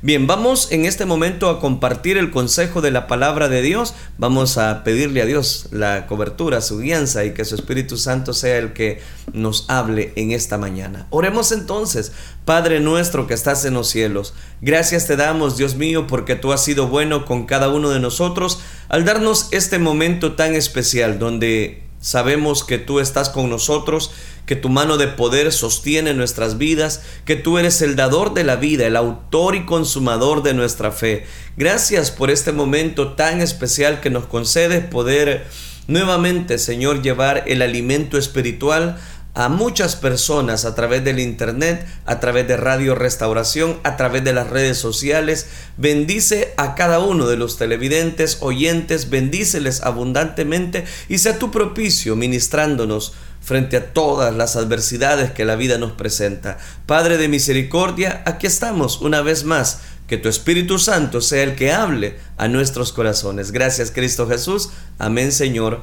Bien, vamos en este momento a compartir el consejo de la palabra de Dios. Vamos a pedirle a Dios la cobertura, su guianza y que su Espíritu Santo sea el que nos hable en esta mañana. Oremos entonces, Padre nuestro que estás en los cielos. Gracias te damos, Dios mío, porque tú has sido bueno con cada uno de nosotros al darnos este momento tan especial donde Sabemos que tú estás con nosotros, que tu mano de poder sostiene nuestras vidas, que tú eres el dador de la vida, el autor y consumador de nuestra fe. Gracias por este momento tan especial que nos concedes poder nuevamente, Señor, llevar el alimento espiritual a muchas personas a través del internet, a través de Radio Restauración, a través de las redes sociales. Bendice a cada uno de los televidentes, oyentes, bendíceles abundantemente y sea tu propicio ministrándonos frente a todas las adversidades que la vida nos presenta. Padre de misericordia, aquí estamos una vez más. Que tu Espíritu Santo sea el que hable a nuestros corazones. Gracias Cristo Jesús. Amén Señor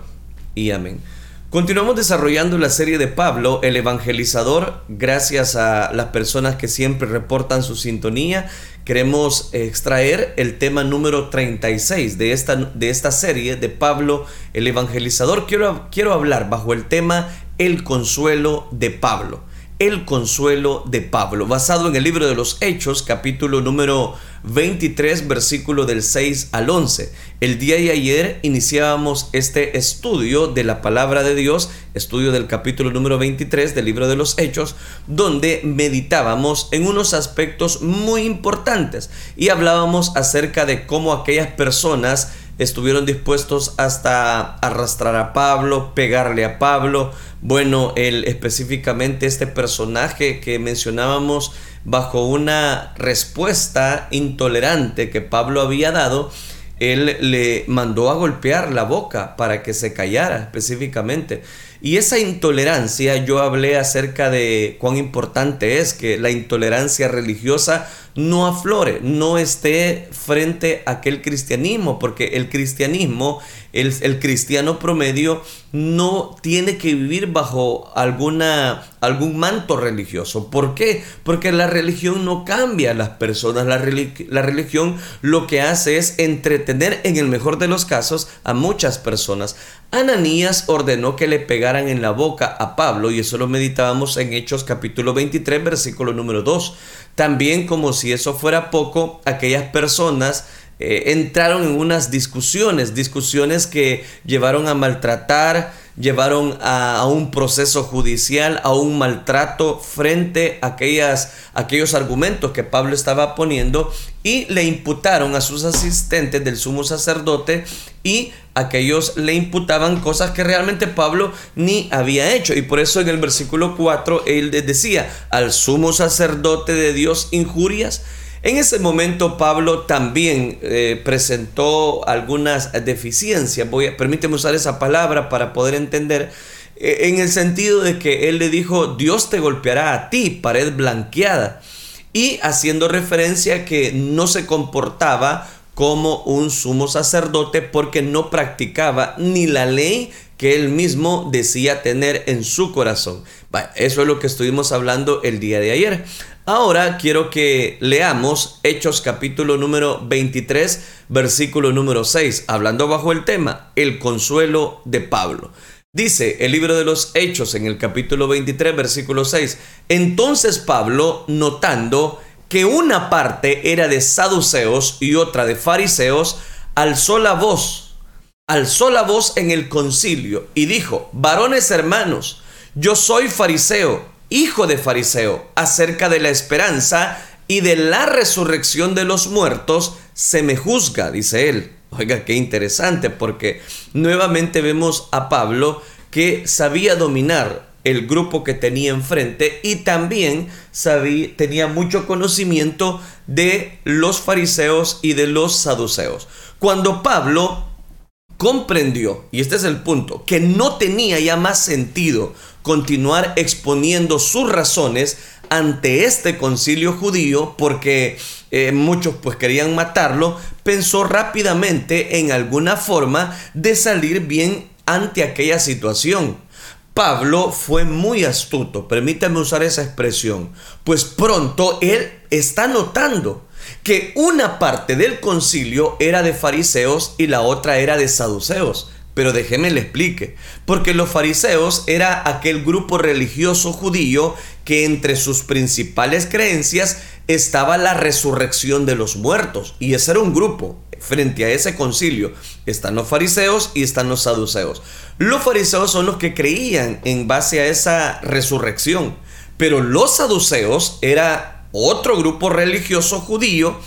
y amén. Continuamos desarrollando la serie de Pablo, el evangelizador, gracias a las personas que siempre reportan su sintonía. Queremos extraer el tema número 36 de esta, de esta serie de Pablo, el evangelizador. Quiero, quiero hablar bajo el tema El consuelo de Pablo el consuelo de Pablo, basado en el libro de los Hechos, capítulo número 23, versículo del 6 al 11. El día de ayer iniciábamos este estudio de la palabra de Dios, estudio del capítulo número 23 del libro de los Hechos, donde meditábamos en unos aspectos muy importantes y hablábamos acerca de cómo aquellas personas estuvieron dispuestos hasta arrastrar a Pablo, pegarle a Pablo. Bueno, él específicamente este personaje que mencionábamos bajo una respuesta intolerante que Pablo había dado, él le mandó a golpear la boca para que se callara específicamente. Y esa intolerancia, yo hablé acerca de cuán importante es que la intolerancia religiosa no aflore, no esté frente a aquel cristianismo, porque el cristianismo, el, el cristiano promedio, no tiene que vivir bajo alguna, algún manto religioso. ¿Por qué? Porque la religión no cambia a las personas, la, la religión lo que hace es entretener en el mejor de los casos a muchas personas. Ananías ordenó que le pegaran en la boca a Pablo y eso lo meditábamos en Hechos capítulo 23 versículo número 2. También como si eso fuera poco, aquellas personas eh, entraron en unas discusiones, discusiones que llevaron a maltratar, llevaron a, un proceso judicial, a un maltrato frente a aquellas, aquellos argumentos que Pablo estaba poniendo y le imputaron a sus asistentes del sumo sacerdote y aquellos le imputaban cosas que realmente Pablo ni había hecho. Y por eso en el versículo 4 él decía, al sumo sacerdote de Dios injurias. En ese momento Pablo también eh, presentó algunas deficiencias. Permíteme usar esa palabra para poder entender. Eh, en el sentido de que él le dijo, Dios te golpeará a ti, pared blanqueada. Y haciendo referencia a que no se comportaba como un sumo sacerdote porque no practicaba ni la ley que él mismo decía tener en su corazón. eso es lo que estuvimos hablando el día de ayer. Ahora quiero que leamos Hechos capítulo número 23, versículo número 6, hablando bajo el tema El consuelo de Pablo. Dice el libro de los Hechos en el capítulo 23, versículo 6, entonces Pablo, notando que una parte era de saduceos y otra de fariseos, alzó la voz, alzó la voz en el concilio y dijo, varones hermanos, yo soy fariseo hijo de fariseo, acerca de la esperanza y de la resurrección de los muertos, se me juzga, dice él. Oiga, qué interesante, porque nuevamente vemos a Pablo que sabía dominar el grupo que tenía enfrente y también sabía, tenía mucho conocimiento de los fariseos y de los saduceos. Cuando Pablo comprendió, y este es el punto, que no tenía ya más sentido continuar exponiendo sus razones ante este concilio judío porque eh, muchos pues querían matarlo, pensó rápidamente en alguna forma de salir bien ante aquella situación. Pablo fue muy astuto, permítame usar esa expresión, pues pronto él está notando que una parte del concilio era de fariseos y la otra era de saduceos. Pero déjeme le explique, porque los fariseos era aquel grupo religioso judío que entre sus principales creencias estaba la resurrección de los muertos. Y ese era un grupo. Frente a ese concilio están los fariseos y están los saduceos. Los fariseos son los que creían en base a esa resurrección. Pero los saduceos era otro grupo religioso judío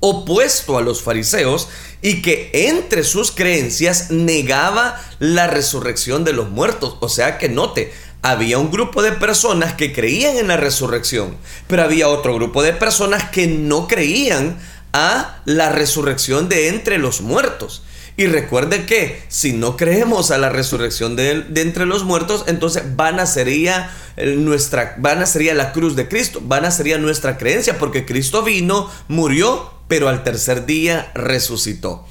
opuesto a los fariseos y que entre sus creencias negaba la resurrección de los muertos. O sea que note, había un grupo de personas que creían en la resurrección, pero había otro grupo de personas que no creían a la resurrección de entre los muertos. Y recuerde que si no creemos a la resurrección de, entre los muertos, entonces vana sería nuestra, sería la cruz de Cristo, vana sería nuestra creencia, porque Cristo vino, murió, pero al tercer día resucitó.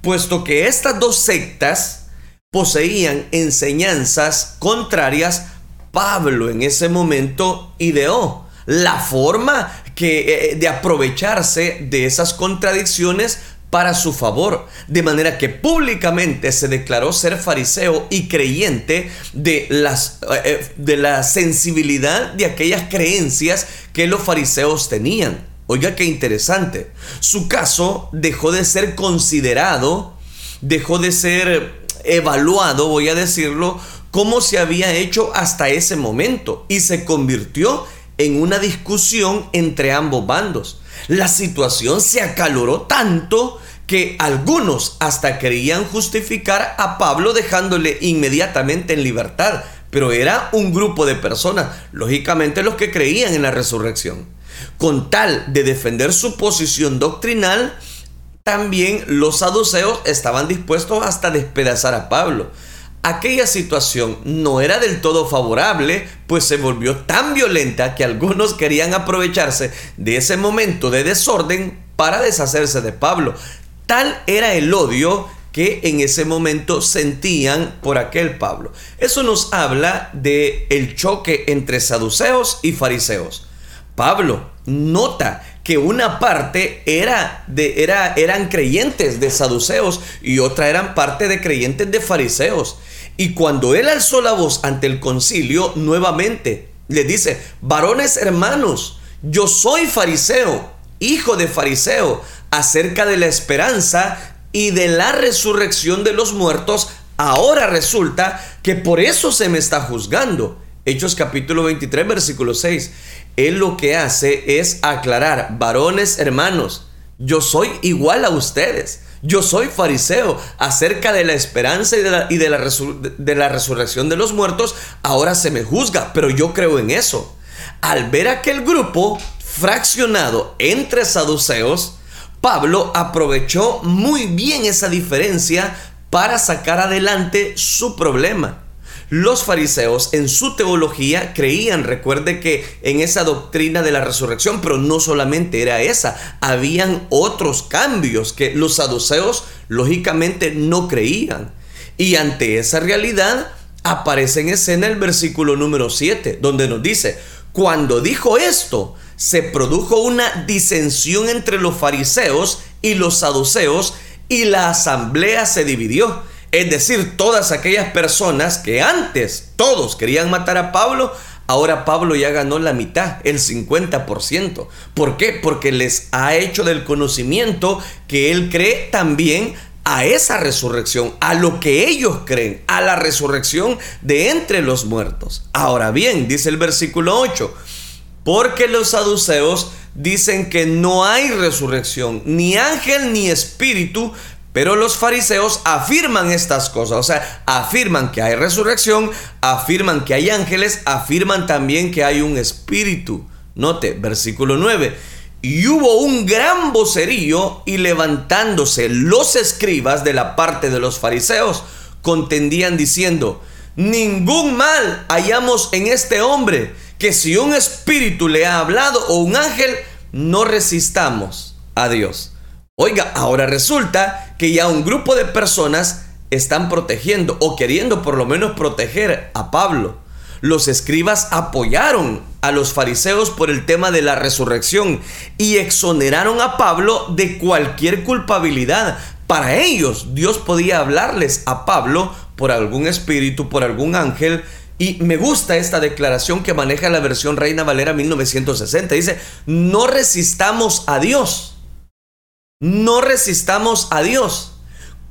Puesto que estas dos sectas poseían enseñanzas contrarias, Pablo en ese momento ideó la forma que, eh, de aprovecharse de esas contradicciones para su favor, de manera que públicamente se declaró ser fariseo y creyente de, las, eh, eh, de la sensibilidad de aquellas creencias que los fariseos tenían. Oiga qué interesante. Su caso dejó de ser considerado, dejó de ser evaluado, voy a decirlo, como se había hecho hasta ese momento y se convirtió en una discusión entre ambos bandos. La situación se acaloró tanto que algunos hasta querían justificar a Pablo dejándole inmediatamente en libertad, pero era un grupo de personas, lógicamente los que creían en la resurrección con tal de defender su posición doctrinal, también los saduceos estaban dispuestos hasta despedazar a Pablo. Aquella situación no era del todo favorable, pues se volvió tan violenta que algunos querían aprovecharse de ese momento de desorden para deshacerse de Pablo. Tal era el odio que en ese momento sentían por aquel Pablo. Eso nos habla de el choque entre saduceos y fariseos. Pablo nota que una parte era de, era, eran creyentes de saduceos y otra eran parte de creyentes de fariseos. Y cuando él alzó la voz ante el concilio, nuevamente le dice, varones hermanos, yo soy fariseo, hijo de fariseo, acerca de la esperanza y de la resurrección de los muertos, ahora resulta que por eso se me está juzgando. Hechos capítulo 23, versículo 6 él lo que hace es aclarar, varones hermanos, yo soy igual a ustedes. Yo soy fariseo acerca de la esperanza y, de la, resurrección de los muertos. Ahora se me juzga, pero yo creo en eso. Al ver aquel grupo fraccionado entre saduceos, Pablo aprovechó muy bien esa diferencia para sacar adelante su problema. Los fariseos en su teología creían, recuerde que en esa doctrina de la resurrección, pero no solamente era esa, habían otros cambios que los saduceos lógicamente no creían. Y ante esa realidad aparece en escena el versículo número 7, donde nos dice, cuando dijo esto, se produjo una disensión entre los fariseos y los saduceos y la asamblea se dividió es decir, todas aquellas personas que antes todos querían matar a Pablo, ahora Pablo ya ganó la mitad, el 50%. ¿Por qué? Porque les ha hecho del conocimiento que él cree también a esa resurrección, a lo que ellos creen, a la resurrección de entre los muertos. Ahora bien, dice el versículo 8, porque los saduceos dicen que no hay resurrección, ni ángel ni espíritu, pero los fariseos afirman estas cosas, o sea, afirman que hay resurrección, afirman que hay ángeles, afirman también que hay un espíritu. Note, versículo 9. Y hubo un gran vocerío y levantándose los escribas de la parte de los fariseos, contendían diciendo, ningún mal hallamos en este hombre, que si un espíritu le ha hablado o un ángel, no resistamos a Dios. Oiga, ahora resulta que ya un grupo de personas están protegiendo o queriendo por lo menos proteger a Pablo. los escribas apoyaron a los fariseos por el tema de la resurrección y exoneraron a Pablo de cualquier culpabilidad. Para ellos, Dios podía hablarles a Pablo por algún espíritu, por algún ángel, y me gusta esta declaración que maneja la versión Reina Valera 1960. Dice, no resistamos a Dios. No resistamos a Dios.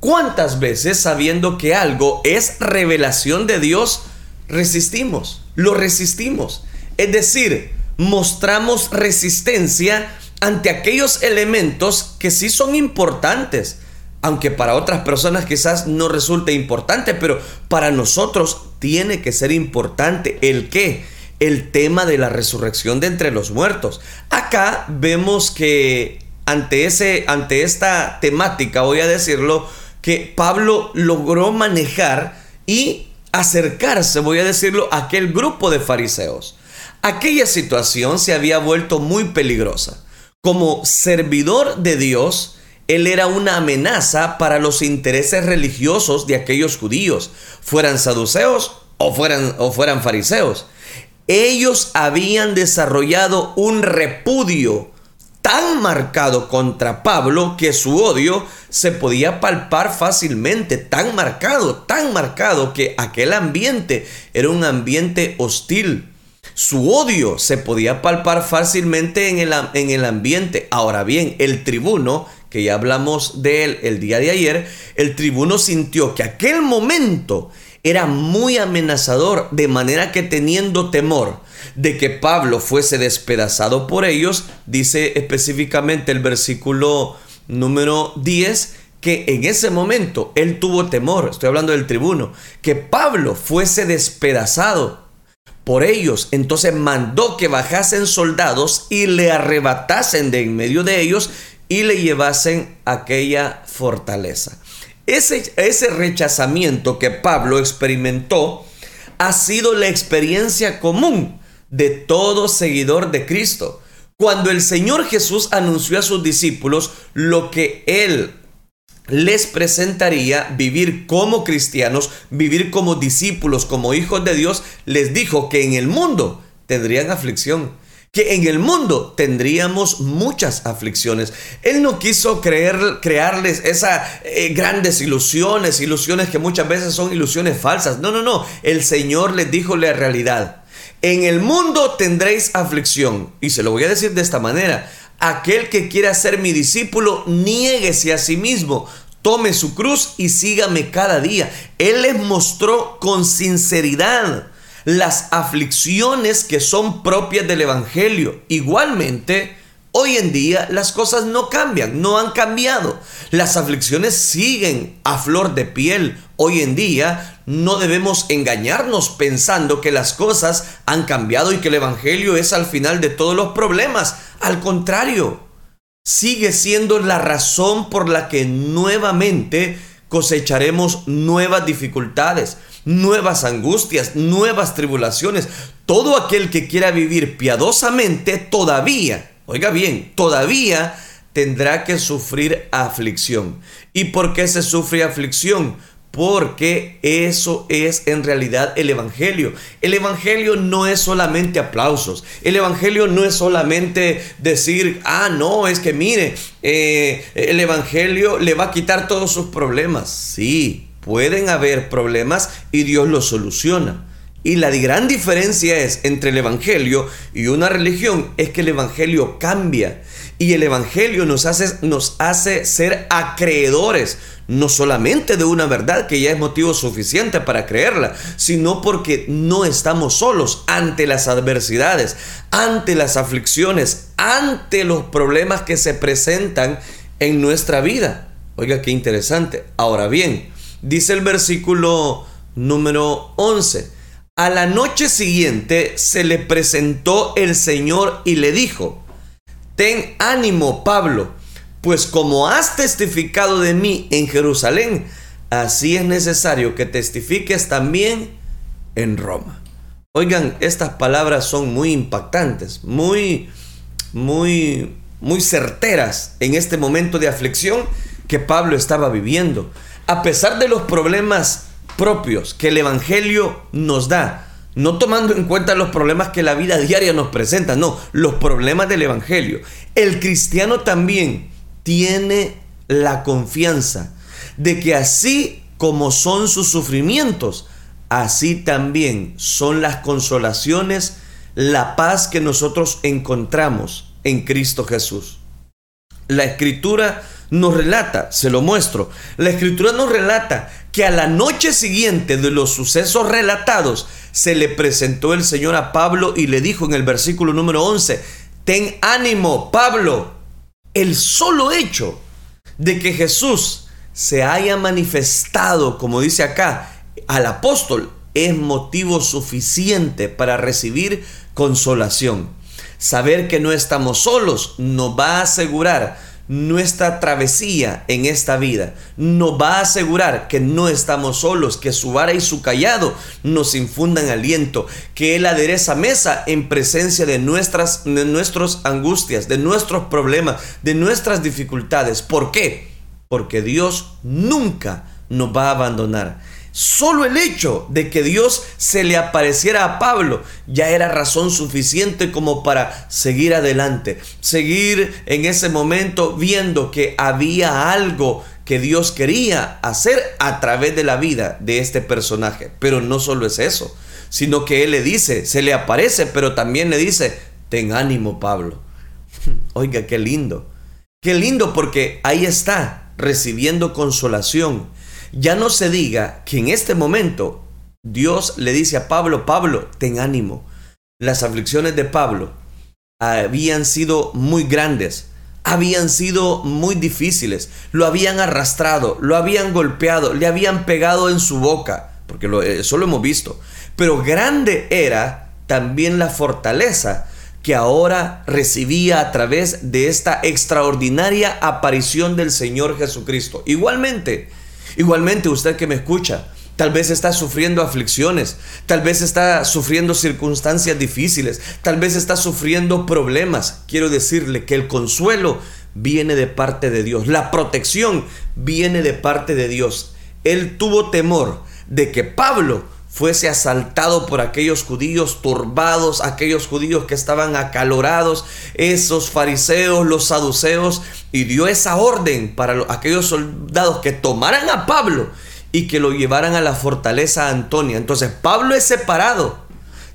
¿Cuántas veces sabiendo que algo es revelación de Dios, resistimos? Lo resistimos. Es decir, mostramos resistencia ante aquellos elementos que sí son importantes aunque para otras personas quizás no resulte importante, pero para nosotros tiene que ser importante el qué, el tema de la resurrección de entre los muertos. Acá vemos que ante ese ante esta temática, voy a decirlo, que Pablo logró manejar y acercarse, voy a decirlo, a aquel grupo de fariseos. Aquella situación se había vuelto muy peligrosa. Como servidor de Dios, él era una amenaza para los intereses religiosos de aquellos judíos, fueran saduceos o fueran, o fueran fariseos. Ellos habían desarrollado un repudio tan marcado contra Pablo que su odio se podía palpar fácilmente, tan marcado, tan marcado que aquel ambiente era un ambiente hostil. Su odio se podía palpar fácilmente en el, en el ambiente. Ahora bien, el tribuno que ya hablamos de él el día de ayer, el tribuno sintió que aquel momento era muy amenazador, de manera que teniendo temor de que Pablo fuese despedazado por ellos, dice específicamente el versículo número 10, que en ese momento él tuvo temor, estoy hablando del tribuno, que Pablo fuese despedazado por ellos. Entonces mandó que bajasen soldados y le arrebatasen de en medio de ellos y le llevasen aquella fortaleza. Ese, ese rechazamiento que Pablo experimentó ha sido la experiencia común de todo seguidor de Cristo. Cuando el Señor Jesús anunció a sus discípulos lo que Él les presentaría vivir como cristianos, vivir como discípulos, como hijos de Dios, les dijo que en el mundo tendrían aflicción que en el mundo tendríamos muchas aflicciones. Él no quiso creer, crearles esas eh, grandes ilusiones, ilusiones que muchas veces son ilusiones falsas. No, no, no. El Señor les dijo la realidad. En el mundo tendréis aflicción. Y se lo voy a decir de esta manera. Aquel que quiera ser mi discípulo, niéguese a sí mismo, tome su cruz y sígame cada día. Él les mostró con sinceridad las aflicciones que son propias del Evangelio. Igualmente, hoy en día las cosas no cambian, no han cambiado. Las aflicciones siguen a flor de piel. Hoy en día no debemos engañarnos pensando que las cosas han cambiado y que el Evangelio es al final de todos los problemas. Al contrario, sigue siendo la razón por la que nuevamente cosecharemos nuevas dificultades nuevas angustias, nuevas tribulaciones. Todo aquel que quiera vivir piadosamente todavía, oiga bien, todavía tendrá que sufrir aflicción. ¿Y por qué se sufre aflicción? Porque eso es en realidad el Evangelio. El Evangelio no es solamente aplausos. El Evangelio no es solamente decir, ah, no, es que mire, eh, el Evangelio le va a quitar todos sus problemas. Sí, pueden haber problemas y Dios los soluciona. Y la gran diferencia es entre el Evangelio y una religión es que el Evangelio cambia y el Evangelio nos hace, nos hace ser acreedores no solamente de una verdad que ya es motivo suficiente para creerla, sino porque no estamos solos ante las adversidades, ante las aflicciones, ante los problemas que se presentan en nuestra vida. Oiga, qué interesante. Ahora bien, Dice el versículo número 11. A la noche siguiente se le presentó el Señor y le dijo, Ten ánimo, Pablo, pues como has testificado de mí en Jerusalén, así es necesario que testifiques también en Roma. Oigan, estas palabras son muy impactantes, muy, muy, muy certeras en este momento de aflicción que Pablo estaba viviendo a pesar de los problemas propios que el Evangelio nos da, no tomando en cuenta los problemas que la vida diaria nos presenta, no, los problemas del Evangelio. El cristiano también tiene la confianza de que así como son sus sufrimientos, así también son las consolaciones, la paz que nosotros encontramos en Cristo Jesús. La escritura nos relata, se lo muestro, la escritura nos relata que a la noche siguiente de los sucesos relatados se le presentó el Señor a Pablo y le dijo en el versículo número 11, ten ánimo, Pablo. El solo hecho de que Jesús se haya manifestado, como dice acá, al apóstol, es motivo suficiente para recibir consolación. Saber que no estamos solos nos va a asegurar nuestra travesía en esta vida. Nos va a asegurar que no estamos solos, que su vara y su callado nos infundan aliento, que Él adereza mesa en presencia de nuestras, de nuestras angustias, de nuestros problemas, de nuestras dificultades. ¿Por qué? Porque Dios nunca nos va a abandonar. Solo el hecho de que Dios se le apareciera a Pablo ya era razón suficiente como para seguir adelante, seguir en ese momento viendo que había algo que Dios quería hacer a través de la vida de este personaje. Pero no solo es eso, sino que Él le dice, se le aparece, pero también le dice, ten ánimo Pablo. Oiga, qué lindo. Qué lindo porque ahí está, recibiendo consolación ya no se diga que en este momento Dios le dice a Pablo, Pablo, ten ánimo. Las aflicciones de Pablo habían sido muy grandes, habían sido muy difíciles, lo habían arrastrado, lo habían golpeado, le habían pegado en su boca, porque eso lo hemos visto. Pero grande era también la fortaleza que ahora recibía a través de esta extraordinaria aparición del Señor Jesucristo. Igualmente, Igualmente usted que me escucha, tal vez está sufriendo aflicciones, tal vez está sufriendo circunstancias difíciles, tal vez está sufriendo problemas. Quiero decirle que el consuelo viene de parte de Dios, la protección viene de parte de Dios. Él tuvo temor de que Pablo fuese asaltado por aquellos judíos turbados, aquellos judíos que estaban acalorados, esos fariseos, los saduceos, y dio esa orden para aquellos soldados que tomaran a Pablo y que lo llevaran a la fortaleza Antonia. Entonces Pablo es separado.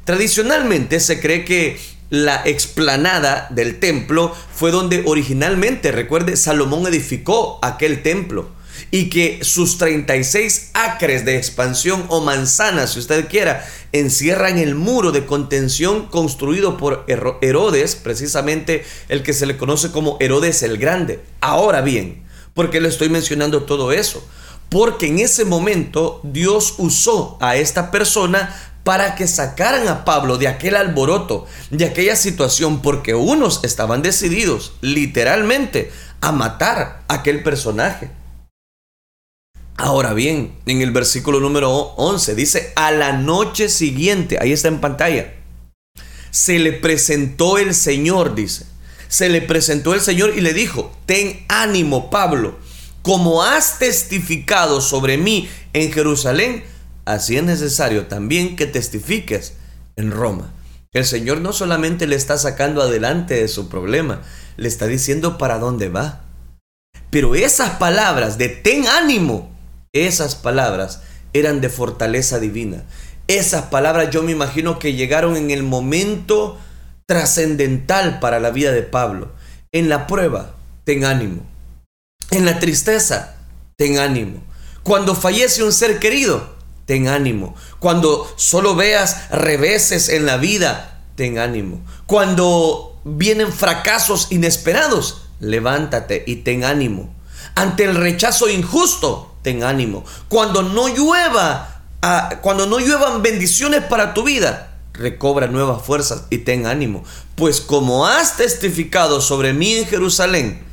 Tradicionalmente se cree que la explanada del templo fue donde originalmente, recuerde, Salomón edificó aquel templo y que sus 36 acres de expansión o manzanas, si usted quiera, encierran el muro de contención construido por Herodes, precisamente el que se le conoce como Herodes el Grande. Ahora bien, ¿por qué le estoy mencionando todo eso? Porque en ese momento Dios usó a esta persona para que sacaran a Pablo de aquel alboroto, de aquella situación, porque unos estaban decididos, literalmente, a matar a aquel personaje. Ahora bien, en el versículo número 11 dice, a la noche siguiente, ahí está en pantalla, se le presentó el Señor, dice, se le presentó el Señor y le dijo, ten ánimo Pablo, como has testificado sobre mí en Jerusalén, así es necesario también que testifiques en Roma. El Señor no solamente le está sacando adelante de su problema, le está diciendo para dónde va. Pero esas palabras de ten ánimo, esas palabras eran de fortaleza divina. Esas palabras yo me imagino que llegaron en el momento trascendental para la vida de Pablo. En la prueba, ten ánimo. En la tristeza, ten ánimo. Cuando fallece un ser querido, ten ánimo. Cuando solo veas reveses en la vida, ten ánimo. Cuando vienen fracasos inesperados, levántate y ten ánimo. Ante el rechazo injusto, ten ánimo. Cuando no llueva, ah, cuando no lluevan bendiciones para tu vida, recobra nuevas fuerzas y ten ánimo. Pues como has testificado sobre mí en Jerusalén,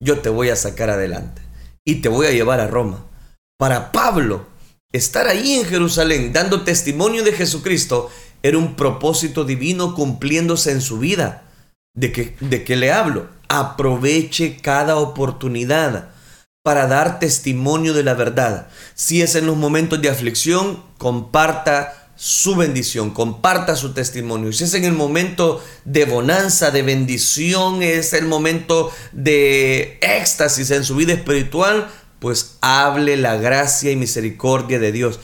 yo te voy a sacar adelante y te voy a llevar a Roma. Para Pablo, estar ahí en Jerusalén dando testimonio de Jesucristo era un propósito divino cumpliéndose en su vida. ¿De que de qué le hablo? Aproveche cada oportunidad para dar testimonio de la verdad. Si es en los momentos de aflicción, comparta su bendición, comparta su testimonio. Si es en el momento de bonanza, de bendición, es el momento de éxtasis en su vida espiritual, pues hable la gracia y misericordia de Dios.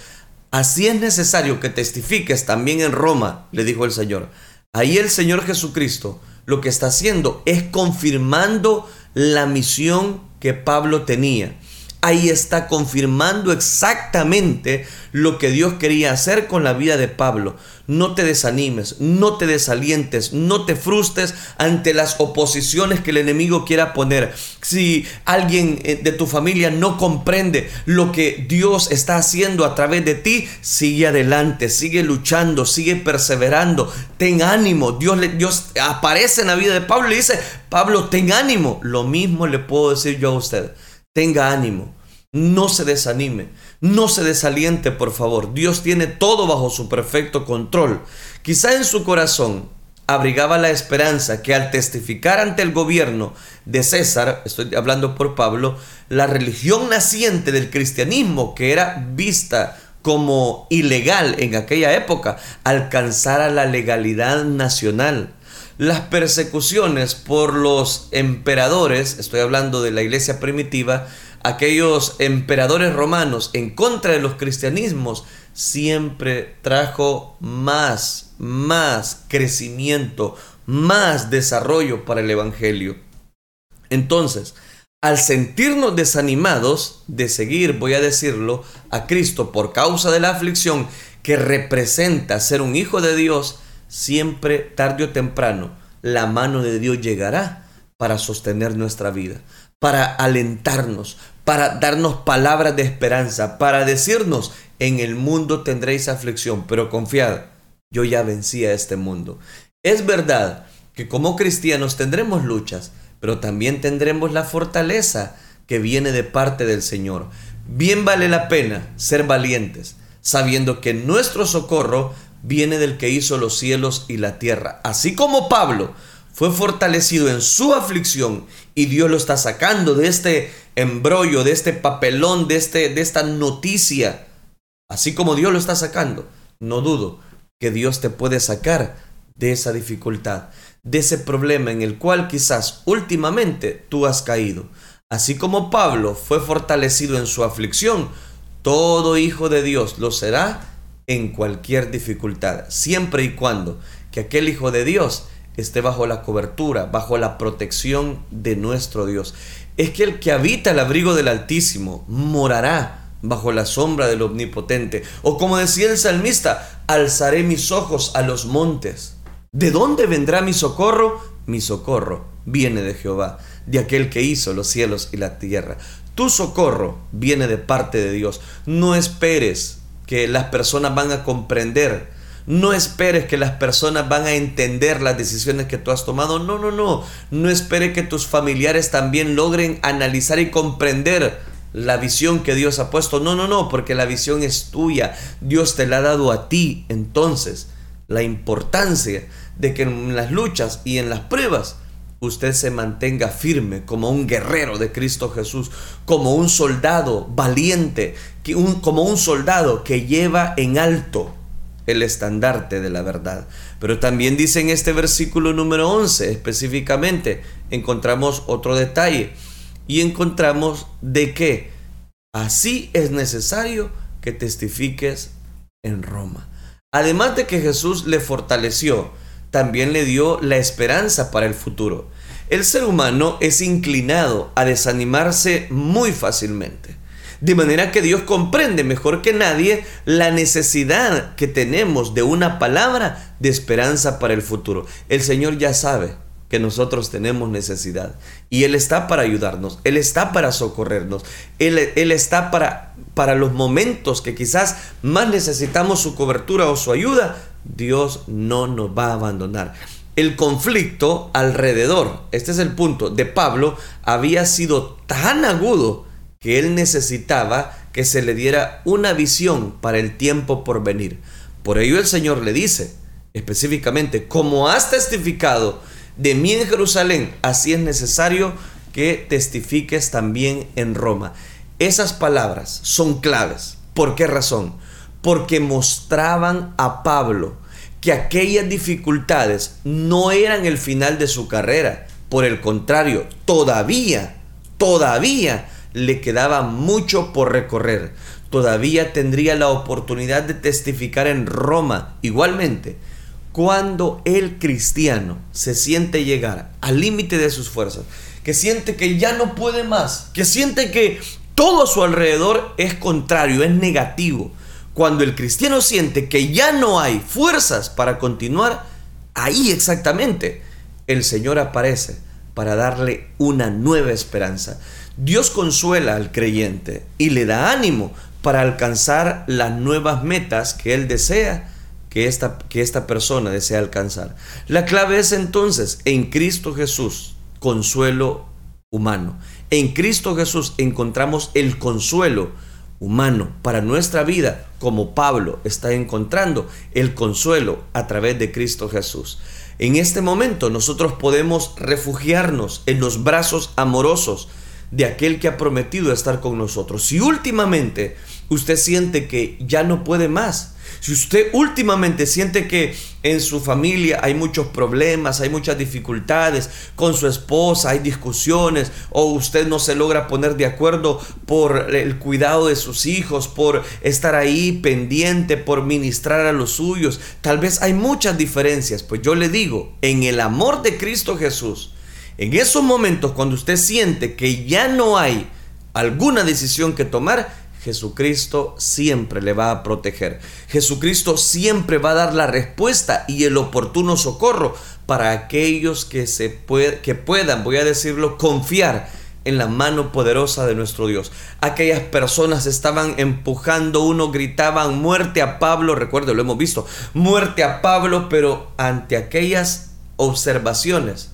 Así es necesario que testifiques también en Roma, le dijo el Señor. Ahí el Señor Jesucristo lo que está haciendo es confirmando la misión que Pablo tenía ahí está confirmando exactamente lo que Dios quería hacer con la vida de Pablo. No te desanimes, no te desalientes, no te frustres ante las oposiciones que el enemigo quiera poner. Si alguien eh, de tu familia no comprende lo que Dios está haciendo a través de ti, sigue adelante, sigue luchando, sigue perseverando. Ten ánimo. Dios, Dios aparece en la vida de Pablo y dice, Pablo, ten ánimo. Lo mismo le puedo decir yo a usted. Tenga ánimo, no se desanime, no se desaliente, por favor. Dios tiene todo bajo su perfecto control. Quizá en su corazón abrigaba la esperanza que al testificar ante el gobierno de César, estoy hablando por Pablo, la religión naciente del cristianismo, que era vista como ilegal en aquella época, alcanzara la legalidad nacional las persecuciones por los emperadores, estoy hablando de la iglesia primitiva, aquellos emperadores romanos en contra de los cristianismos, siempre trajo más, más crecimiento, más desarrollo para el Evangelio. Entonces, al sentirnos desanimados de seguir, voy a decirlo, a Cristo por causa de la aflicción que representa ser un hijo de Dios, siempre, tarde o temprano, la mano de Dios llegará para sostener nuestra vida, para alentarnos, para darnos palabras de esperanza, para decirnos, en el mundo tendréis aflicción, pero confiad, yo ya vencí a este mundo. Es verdad que como cristianos tendremos luchas, pero también tendremos la fortaleza que viene de parte del Señor. Bien vale la pena ser valientes, sabiendo que nuestro socorro viene del que hizo los cielos y la tierra. Así como Pablo fue fortalecido en su aflicción y Dios lo está sacando de este embrollo, de este papelón, de, este, de esta noticia. Así como Dios lo está sacando, no dudo que Dios te puede sacar de esa dificultad, de ese problema en el cual quizás últimamente tú has caído. Así como Pablo fue fortalecido en su aflicción, todo hijo de Dios lo será en cualquier dificultad, siempre y cuando que aquel Hijo de Dios esté bajo la cobertura, bajo la protección de nuestro Dios. Es que el que habita el abrigo del Altísimo morará bajo la sombra del Omnipotente. O como decía el salmista, alzaré mis ojos a los montes. ¿De dónde vendrá mi socorro? Mi socorro viene de Jehová, de aquel que hizo los cielos y la tierra. Tu socorro viene de parte de Dios. No esperes que las personas van a comprender. No esperes que las personas van a entender las decisiones que tú has tomado. No, no, no. No espere que tus familiares también logren analizar y comprender la visión que Dios ha puesto. No, no, no, porque la visión es tuya. Dios te la ha dado a ti. Entonces, la importancia de que en las luchas y en las pruebas usted se mantenga firme como un guerrero de Cristo Jesús, como un soldado valiente, como un soldado que lleva en alto el estandarte de la verdad. Pero también dice en este versículo número 11 específicamente, encontramos otro detalle y encontramos de que así es necesario que testifiques en Roma. Además de que Jesús le fortaleció, también le dio la esperanza para el futuro. El ser humano es inclinado a desanimarse muy fácilmente. De manera que Dios comprende mejor que nadie la necesidad que tenemos de una palabra de esperanza para el futuro. El Señor ya sabe que nosotros tenemos necesidad y Él está para ayudarnos, Él está para socorrernos, Él, Él está para, para los momentos que quizás más necesitamos su cobertura o su ayuda, Dios no nos va a abandonar. El conflicto alrededor, este es el punto, de Pablo había sido tan agudo que él necesitaba que se le diera una visión para el tiempo por venir. Por ello el Señor le dice específicamente, como has testificado de mí en Jerusalén, así es necesario que testifiques también en Roma. Esas palabras son claves. ¿Por qué razón? porque mostraban a Pablo que aquellas dificultades no eran el final de su carrera. Por el contrario, todavía, todavía le quedaba mucho por recorrer. Todavía tendría la oportunidad de testificar en Roma. Igualmente, cuando el cristiano se siente llegar al límite de sus fuerzas, que siente que ya no puede más, que siente que todo a su alrededor es contrario, es negativo, cuando el cristiano siente que ya no hay fuerzas para continuar, ahí exactamente el Señor aparece para darle una nueva esperanza. Dios consuela al creyente y le da ánimo para alcanzar las nuevas metas que él desea que esta, que esta persona desea alcanzar. La clave es entonces en Cristo Jesús, consuelo humano. En Cristo Jesús encontramos el consuelo humano para nuestra vida, como Pablo está encontrando el consuelo a través de Cristo Jesús. En este momento nosotros podemos refugiarnos en los brazos amorosos de aquel que ha prometido estar con nosotros. Si últimamente usted siente que ya no puede más, si usted últimamente siente que en su familia hay muchos problemas, hay muchas dificultades, con su esposa hay discusiones, o usted no se logra poner de acuerdo por el cuidado de sus hijos, por estar ahí pendiente, por ministrar a los suyos, tal vez hay muchas diferencias, pues yo le digo, en el amor de Cristo Jesús, en esos momentos cuando usted siente que ya no hay alguna decisión que tomar, Jesucristo siempre le va a proteger. Jesucristo siempre va a dar la respuesta y el oportuno socorro para aquellos que, se puedan, voy a decirlo, confiar en la mano poderosa de nuestro Dios. Aquellas personas estaban empujando, uno gritaban muerte a Pablo, recuerdo, lo hemos visto, muerte a Pablo, pero ante aquellas observaciones,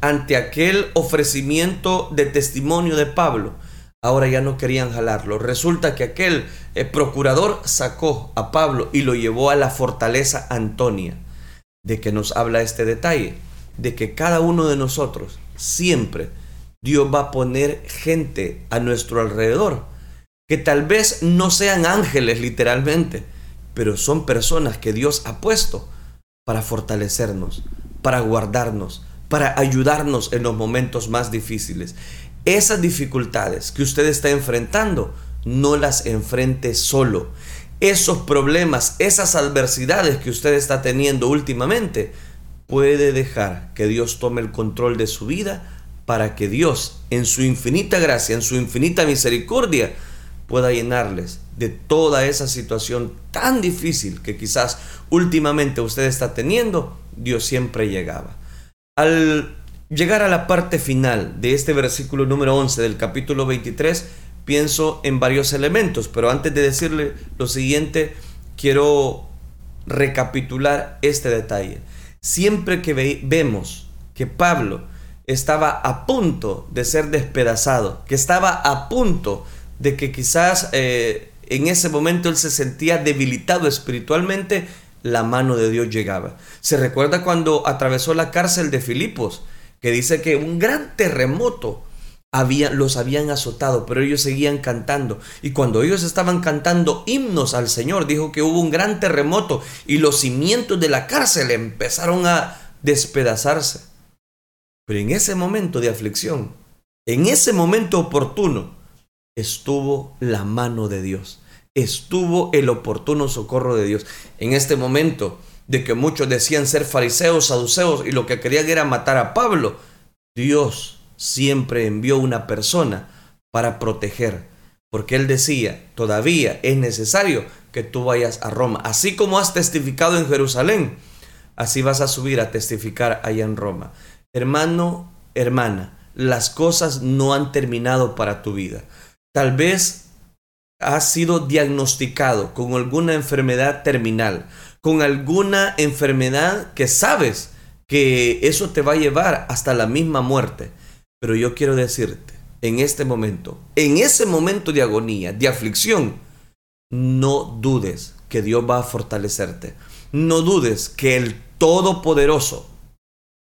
ante aquel ofrecimiento de testimonio de Pablo, ahora ya no querían jalarlo. Resulta que aquel eh, procurador sacó a Pablo y lo llevó a la fortaleza Antonia. De que nos habla este detalle, de que cada uno de nosotros siempre Dios va a poner gente a nuestro alrededor, que tal vez no sean ángeles literalmente, pero son personas que Dios ha puesto para fortalecernos, para guardarnos, para ayudarnos en los momentos más difíciles esas dificultades que usted está enfrentando, no las enfrente solo. Esos problemas, esas adversidades que usted está teniendo últimamente, puede dejar que Dios tome el control de su vida para que Dios, en su infinita gracia, en su infinita misericordia, pueda llenarles de toda esa situación tan difícil que quizás últimamente usted está teniendo, Dios siempre llegaba. Al llegar a la parte final de este versículo número 11 del capítulo 23, pienso en varios elementos, pero antes de decirle lo siguiente, quiero recapitular este detalle. Siempre que vemos que Pablo estaba a punto de ser despedazado, que estaba a punto de que quizás eh, en ese momento él se sentía debilitado espiritualmente, la mano de Dios llegaba. Se recuerda cuando atravesó la cárcel de Filipos, que dice que un gran terremoto había, los habían azotado, pero ellos seguían cantando. Y cuando ellos estaban cantando himnos al Señor, dijo que hubo un gran terremoto y los cimientos de la cárcel empezaron a despedazarse. Pero en ese momento de aflicción, en ese momento oportuno, estuvo la mano de Dios, estuvo el oportuno socorro de Dios. En este momento, de que muchos decían ser fariseos, saduceos y lo que querían era matar a Pablo, Dios siempre envió una persona para proteger, porque él decía, todavía es necesario que tú vayas a Roma, así como has testificado en Jerusalén, así vas a subir a testificar allá en Roma. Hermano, hermana, las cosas no han terminado para tu vida. Tal vez has sido diagnosticado con alguna enfermedad terminal con alguna enfermedad que sabes que eso te va a llevar hasta la misma muerte. Pero yo quiero decirte, en este momento, en ese momento de agonía, de aflicción, no dudes que Dios va a fortalecerte. No dudes que el Todopoderoso,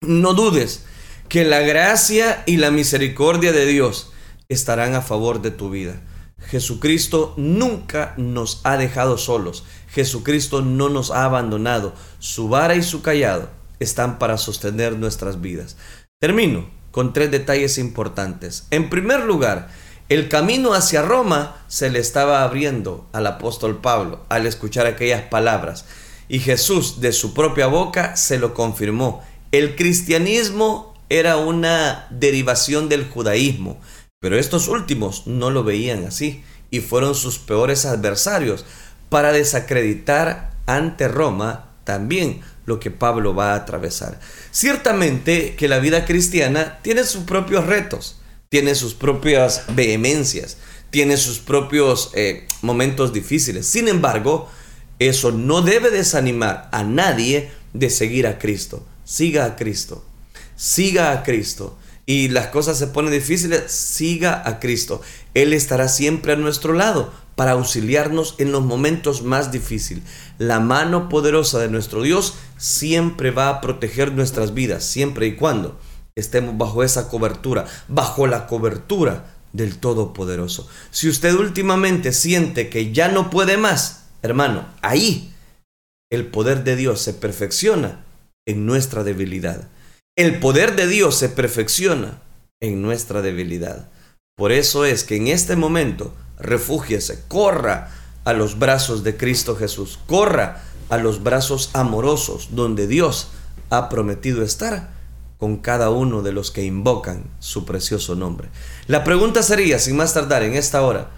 no dudes que la gracia y la misericordia de Dios estarán a favor de tu vida. Jesucristo nunca nos ha dejado solos. Jesucristo no nos ha abandonado. Su vara y su callado están para sostener nuestras vidas. Termino con tres detalles importantes. En primer lugar, el camino hacia Roma se le estaba abriendo al apóstol Pablo al escuchar aquellas palabras. Y Jesús de su propia boca se lo confirmó. El cristianismo era una derivación del judaísmo. Pero estos últimos no lo veían así y fueron sus peores adversarios para desacreditar ante Roma también lo que Pablo va a atravesar. Ciertamente que la vida cristiana tiene sus propios retos, tiene sus propias vehemencias, tiene sus propios eh, momentos difíciles. Sin embargo, eso no debe desanimar a nadie de seguir a Cristo. Siga a Cristo. Siga a Cristo y las cosas se ponen difíciles, siga a Cristo. Él estará siempre a nuestro lado para auxiliarnos en los momentos más difíciles. La mano poderosa de nuestro Dios siempre va a proteger nuestras vidas, siempre y cuando estemos bajo esa cobertura, bajo la cobertura del Todopoderoso. Si usted últimamente siente que ya no puede más, hermano, ahí el poder de Dios se perfecciona en nuestra debilidad. El poder de Dios se perfecciona en nuestra debilidad. Por eso es que en este momento refúgiese, corra a los brazos de Cristo Jesús, corra a los brazos amorosos donde Dios ha prometido estar con cada uno de los que invocan su precioso nombre. La pregunta sería, sin más tardar, en esta hora,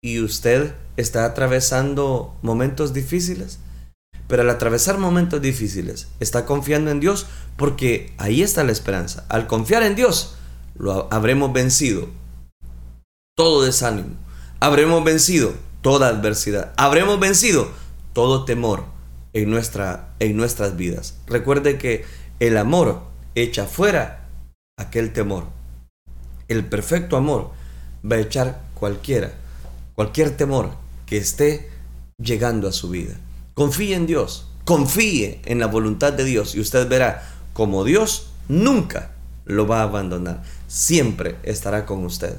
¿y usted está atravesando momentos difíciles? Pero al atravesar momentos difíciles, está confiando en Dios porque ahí está la esperanza. Al confiar en Dios, lo habremos vencido todo desánimo. Habremos vencido toda adversidad. Habremos vencido todo temor en, nuestra, en nuestras vidas. Recuerde que el amor echa fuera aquel temor. El perfecto amor va a echar cualquiera, cualquier temor que esté llegando a su vida. Confíe en Dios, confíe en la voluntad de Dios y usted verá como Dios nunca lo va a abandonar, siempre estará con usted.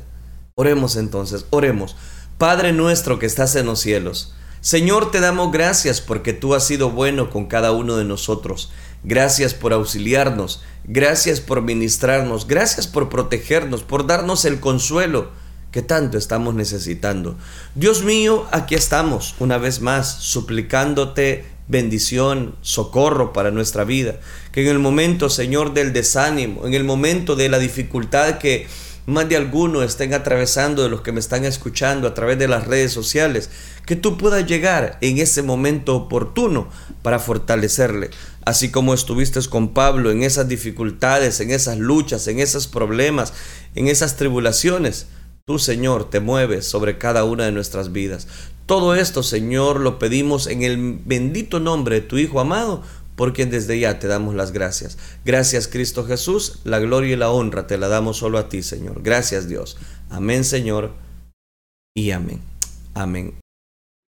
Oremos entonces, oremos. Padre nuestro que estás en los cielos, Señor, te damos gracias porque tú has sido bueno con cada uno de nosotros. Gracias por auxiliarnos, gracias por ministrarnos, gracias por protegernos, por darnos el consuelo que tanto estamos necesitando. Dios mío, aquí estamos una vez más suplicándote bendición, socorro para nuestra vida. Que en el momento, Señor, del desánimo, en el momento de la dificultad que más de alguno estén atravesando de los que me están escuchando a través de las redes sociales, que tú puedas llegar en ese momento oportuno para fortalecerle, así como estuviste con Pablo en esas dificultades, en esas luchas, en esos problemas, en esas tribulaciones. Tú, Señor, te mueves sobre cada una de nuestras vidas. Todo esto, Señor, lo pedimos en el bendito nombre de tu Hijo amado, por quien desde ya te damos las gracias. Gracias, Cristo Jesús. La gloria y la honra te la damos solo a ti, Señor. Gracias, Dios. Amén, Señor. Y amén. Amén.